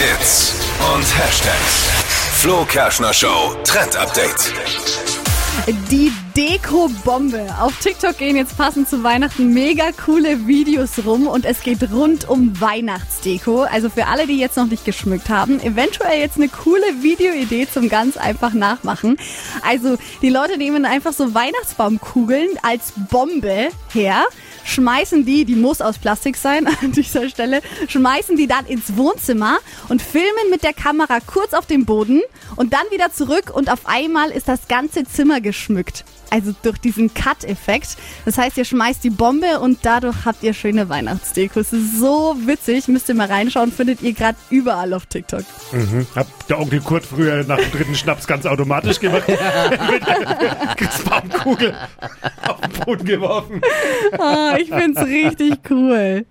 Hits und Hashtags. Flo Kerschner Show Trend Update. Die Deko-Bombe. Auf TikTok gehen jetzt passend zu Weihnachten mega coole Videos rum und es geht rund um Weihnachtsdeko. Also für alle, die jetzt noch nicht geschmückt haben, eventuell jetzt eine coole Videoidee zum ganz einfach nachmachen. Also die Leute nehmen einfach so Weihnachtsbaumkugeln als Bombe her schmeißen die, die muss aus Plastik sein an dieser Stelle, schmeißen die dann ins Wohnzimmer und filmen mit der Kamera kurz auf dem Boden und dann wieder zurück und auf einmal ist das ganze Zimmer geschmückt. Also durch diesen Cut-Effekt. Das heißt, ihr schmeißt die Bombe und dadurch habt ihr schöne Weihnachtsdeko. Es ist so witzig. Müsst ihr mal reinschauen. Findet ihr gerade überall auf TikTok. Mhm. Hab der Onkel Kurt früher nach dem dritten Schnaps ganz automatisch gemacht. Mit der Christbaumkugel auf den Boden geworfen. Ah, ich find's richtig cool.